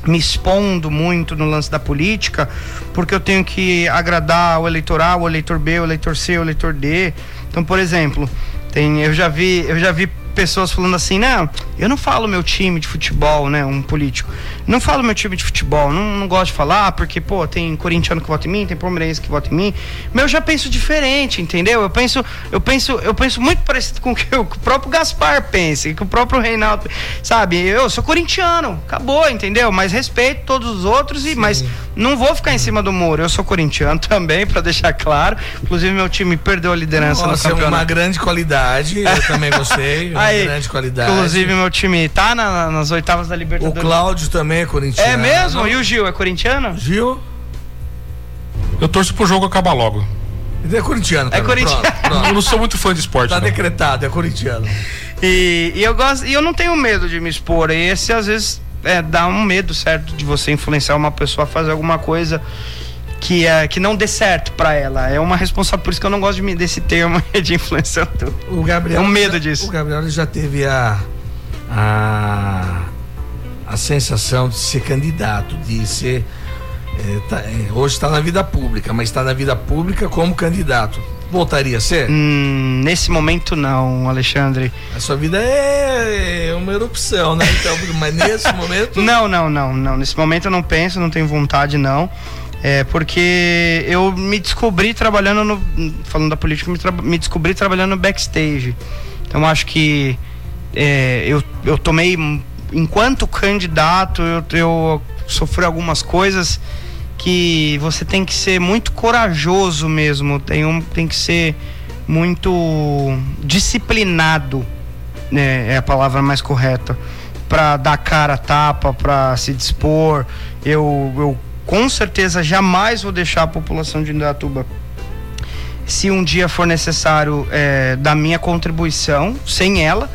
me expondo muito no lance da política, porque eu tenho que agradar o eleitor A, o eleitor B, o eleitor C, o eleitor D. Então, por exemplo, tem, eu já vi, eu já vi pessoas falando assim, não, eu não falo meu time de futebol, né? Um político. Não falo meu time de futebol, não, não gosto de falar, porque, pô, tem corintiano que vota em mim, tem palmeirense que vota em mim. Mas eu já penso diferente, entendeu? Eu penso, eu penso, eu penso muito parecido com o que o próprio Gaspar pensa, que o próprio Reinaldo, sabe? Eu sou corintiano, acabou, entendeu? Mas respeito todos os outros e mas não vou ficar em cima do muro. Eu sou corintiano também, para deixar claro. Inclusive meu time perdeu a liderança Nossa, no campeonato. É uma grande qualidade, eu também gostei. Aí, grande qualidade. Inclusive, meu time tá na, nas oitavas da Libertadores. O Cláudio também é corintiano. É mesmo? E o Gil é corintiano? Gil? Eu torço pro jogo acabar logo. Ele é corintiano, É corintiano. Pronto, pronto. Eu não sou muito fã de esporte. Tá não. decretado, é corintiano. E, e, eu gosto, e eu não tenho medo de me expor. E esse às vezes é, dá um medo, certo, de você influenciar uma pessoa a fazer alguma coisa que, é, que não dê certo para ela. É uma responsabilidade, por isso que eu não gosto de desse termo de influenciador. O Gabriel. É um medo já, disso. O Gabriel já teve a, a, a sensação de ser candidato, de ser. É, tá, é, hoje está na vida pública, mas está na vida pública como candidato. Voltaria a ser? Hum, nesse momento não, Alexandre. A sua vida é uma erupção, né? Então, mas nesse momento. Não, não, não, não. Nesse momento eu não penso, não tenho vontade, não. É porque eu me descobri trabalhando no. Falando da política, me, me descobri trabalhando no backstage. Então acho que é, eu, eu tomei. Enquanto candidato, eu, eu sofri algumas coisas que você tem que ser muito corajoso mesmo, tem, um, tem que ser muito disciplinado, né, é a palavra mais correta, para dar cara a tapa, para se dispor. Eu, eu com certeza jamais vou deixar a população de Indaiatuba se um dia for necessário é, da minha contribuição, sem ela,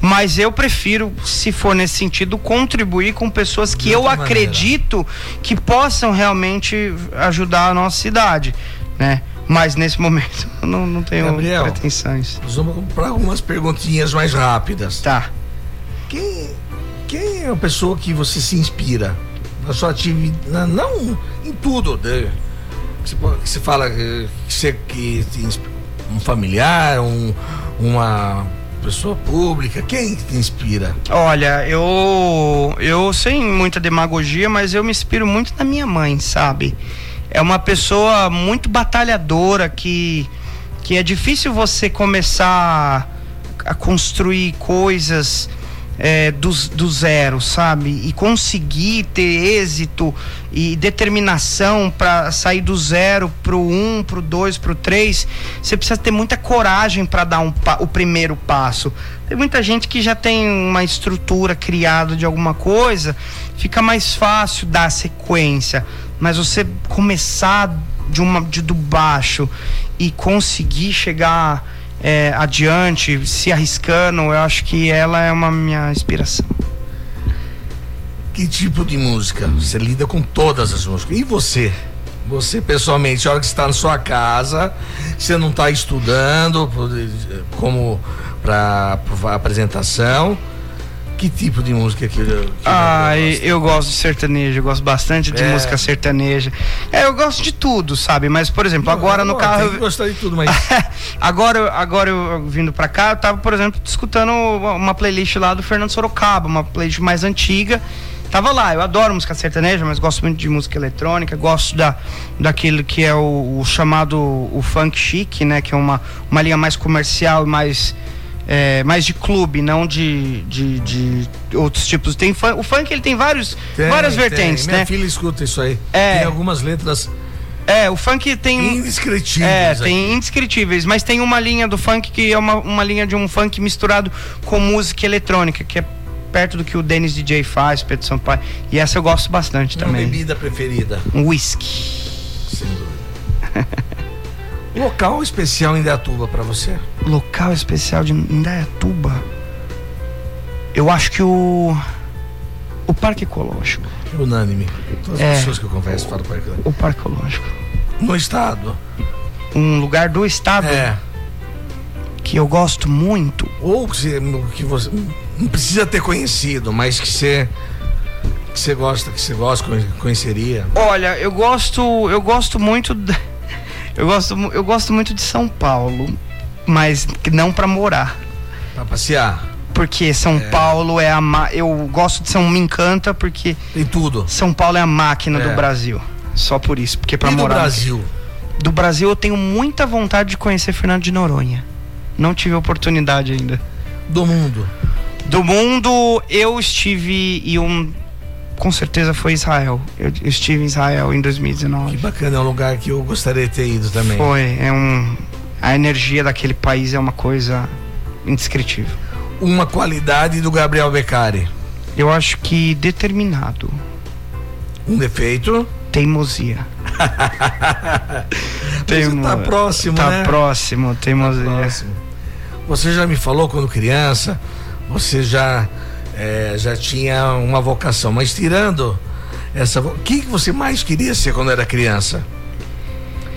mas eu prefiro, se for nesse sentido, contribuir com pessoas que eu maneira. acredito que possam realmente ajudar a nossa cidade, né? Mas nesse momento eu não, não tenho Gabriel, pretensões. Vamos para algumas perguntinhas mais rápidas. Tá. Quem, quem é a pessoa que você se inspira? Na sua atividade, não em tudo. Né? Você, você fala que você que um familiar, um, uma pessoa pública, quem te inspira? Olha, eu eu sem muita demagogia, mas eu me inspiro muito na minha mãe, sabe? É uma pessoa muito batalhadora que que é difícil você começar a construir coisas é, do, do zero, sabe? E conseguir ter êxito e determinação para sair do zero pro um, pro dois, pro três, você precisa ter muita coragem para dar um, o primeiro passo. Tem muita gente que já tem uma estrutura criada de alguma coisa, fica mais fácil dar sequência. Mas você começar de uma de do baixo e conseguir chegar é, adiante, se arriscando, eu acho que ela é uma minha inspiração. Que tipo de música? Você lida com todas as músicas. E você? Você pessoalmente, a hora que está na sua casa, você não está estudando como para apresentação, que tipo de música que, que Ah, eu, gosto de sertanejo, eu gosto bastante de é. música sertaneja. É, eu gosto de tudo, sabe? Mas, por exemplo, agora não, no carro. Eu gosto de tudo, mas. agora, agora eu vindo pra cá, eu tava, por exemplo, escutando uma playlist lá do Fernando Sorocaba, uma playlist mais antiga. Tava lá, eu adoro música sertaneja, mas gosto muito de música eletrônica, gosto da, daquilo que é o, o chamado o funk chic, né? Que é uma, uma linha mais comercial e mais é, mais de clube, não de, de, de outros tipos. Tem fun- o funk ele tem vários, Tem, várias tem. vertentes, Minha né? filha escuta isso aí. É. Tem algumas letras É, o funk tem. indescritíveis. É, tem indescritíveis, mas tem uma linha do funk que é uma, uma linha de um funk misturado com música eletrônica, que é perto do que o Dennis DJ faz, Pedro Sampaio. E essa eu gosto bastante Uma também. bebida preferida. Um whisky. Sem dúvida. Local especial em Indaiatuba pra você? Local especial de Indaiatuba. Eu acho que o. O Parque Ecológico. Unânime. Todas as É. pessoas que eu converso falam para O Parque Ecológico. No estado. Um lugar do estado É. que eu gosto muito. Ou que você, que você não precisa ter conhecido, mas que você que você gosta, que você gosta, conhe- conheceria. Olha, eu gosto, eu gosto muito, da- eu gosto, eu gosto muito de São Paulo, mas não pra morar, Pra passear. porque São Paulo é a, ma- eu gosto de São me encanta porque Tem tudo. São Paulo é a máquina É. do Brasil, só por isso, porque pra e do morar Brasil? do Brasil eu tenho muita vontade de conhecer Fernando de Noronha, não tive oportunidade ainda. Do mundo. Do mundo eu estive e um com certeza foi Israel. Eu, eu estive em Israel em Que 2019. bacana, é um lugar que eu gostaria de ter ido também. Foi, é um. A energia daquele país é uma coisa indescritível. Uma qualidade do Gabriel Beccari. Eu acho que determinado. Um defeito. Teimosia. Você tá próximo, Tá né? próximo, teimosia. Próximo. Você já me falou quando criança, você já é, já tinha uma vocação, mas tirando essa, o que, que você mais queria ser quando era criança?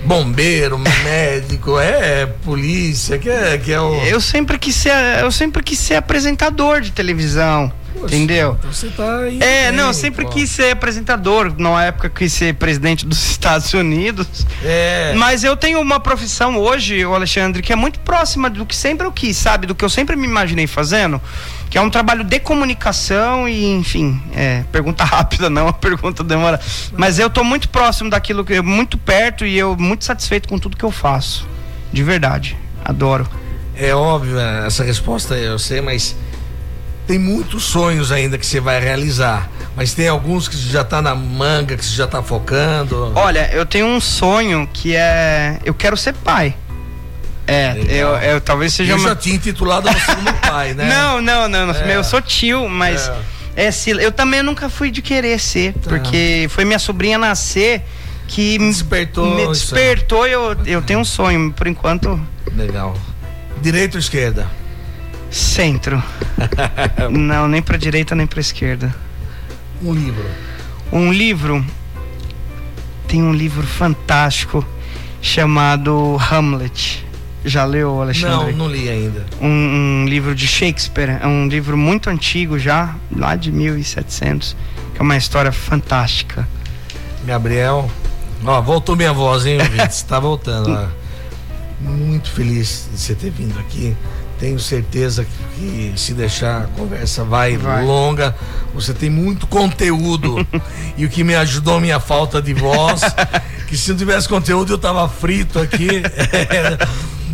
Bombeiro, médico, é, polícia, que é, que é o. Eu sempre quis ser, eu sempre quis ser apresentador de televisão, Poxa, entendeu? então Você tá aí. É, não, eu sempre pô. quis ser apresentador. Na época quis ser presidente dos Estados Unidos. É. Mas eu tenho uma profissão hoje, o Alexandre, que é muito próxima do que sempre eu quis, sabe? Do que eu sempre me imaginei fazendo. Que é um trabalho de comunicação e, enfim, é, pergunta rápida, não a pergunta demora. Mas eu tô muito próximo daquilo que muito perto e eu muito satisfeito com tudo que eu faço. De verdade. Adoro. É óbvio essa resposta, eu sei, mas tem muitos sonhos ainda que você vai realizar. Mas tem alguns que já tá na manga, que você já tá focando. Olha, eu tenho um sonho que é. Eu quero ser pai. É, eu, eu talvez seja eu uma. já tinha intitulado você como pai, né? Não, não, não, não. É. Eu sou tio, mas. É. se- eu também nunca fui de querer ser, Tá. porque foi minha sobrinha nascer que me Despertou me aí. despertou. e Eu, eu tenho um sonho, por enquanto, Legal. Direita ou esquerda? Centro. não, nem pra direita nem pra esquerda. Um livro. Um livro. Tem um livro fantástico chamado Hamlet. Já leu, Não, Alexandre? não li ainda. um, um livro de Shakespeare, é um livro muito antigo já, lá de 1700, que é uma história fantástica. Gabriel. Ó, voltou minha voz, hein, ouvintes? tá voltando, ó. Muito feliz de você ter vindo aqui. Tenho certeza que, que se deixar a conversa vai, Vai. longa. Você tem muito conteúdo. e o que me ajudou minha falta de voz, que se não tivesse conteúdo eu tava frito aqui.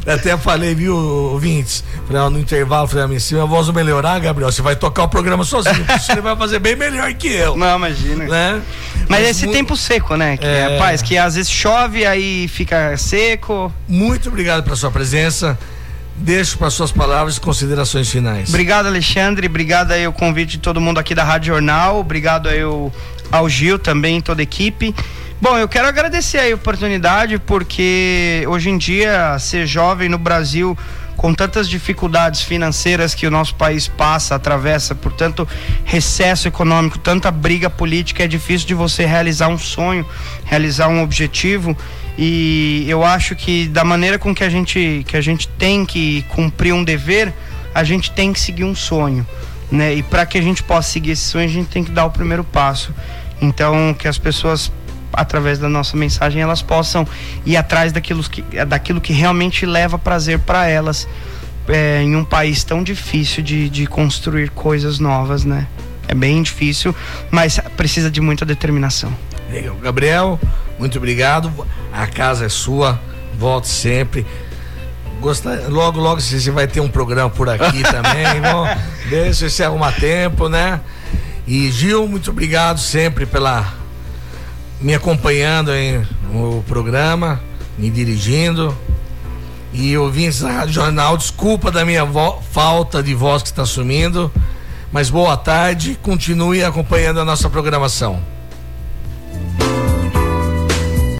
Até falei, viu, ouvintes? Falei, no intervalo, falei, ah, se a voz não melhorar, Gabriel, você vai tocar o programa sozinho. Você vai fazer bem melhor que eu. Não, imagina. Né? Mas esse mu- tempo seco, né? Que É. rapaz, que às vezes chove, aí fica seco. Muito obrigado pela sua presença. Deixo para suas palavras e considerações finais. Obrigado, Alexandre. Obrigado aí o convite de todo mundo aqui da Rádio Jornal. Obrigado aí o- ao Gil também, toda a equipe. Bom, eu quero agradecer aí a oportunidade, porque hoje em dia ser jovem no Brasil com tantas dificuldades financeiras que o nosso país passa, atravessa por tanto recesso econômico, tanta briga política, é difícil de você realizar um sonho, realizar um objetivo. E eu acho que da maneira com que a gente que a gente tem que cumprir um dever, a gente tem que seguir um sonho, né? E para que a gente possa seguir esse sonho, a gente tem que dar o primeiro passo. Então, que as pessoas através da nossa mensagem elas possam ir atrás daquilo que, daquilo que realmente leva prazer para elas é, em um país tão difícil de, de construir coisas novas, né? É bem difícil, mas precisa de muita determinação. Legal. Gabriel, muito obrigado. A casa é sua. Volte sempre. Gosta, logo, logo você vai ter um programa por aqui também. Bom, deixa se arrumar tempo, né? E Gil, muito obrigado sempre pela me acompanhando em no programa, me dirigindo. E ouvintes da Rádio Jornal, desculpa da minha falta de voz que está sumindo, mas boa tarde, continue acompanhando a nossa programação.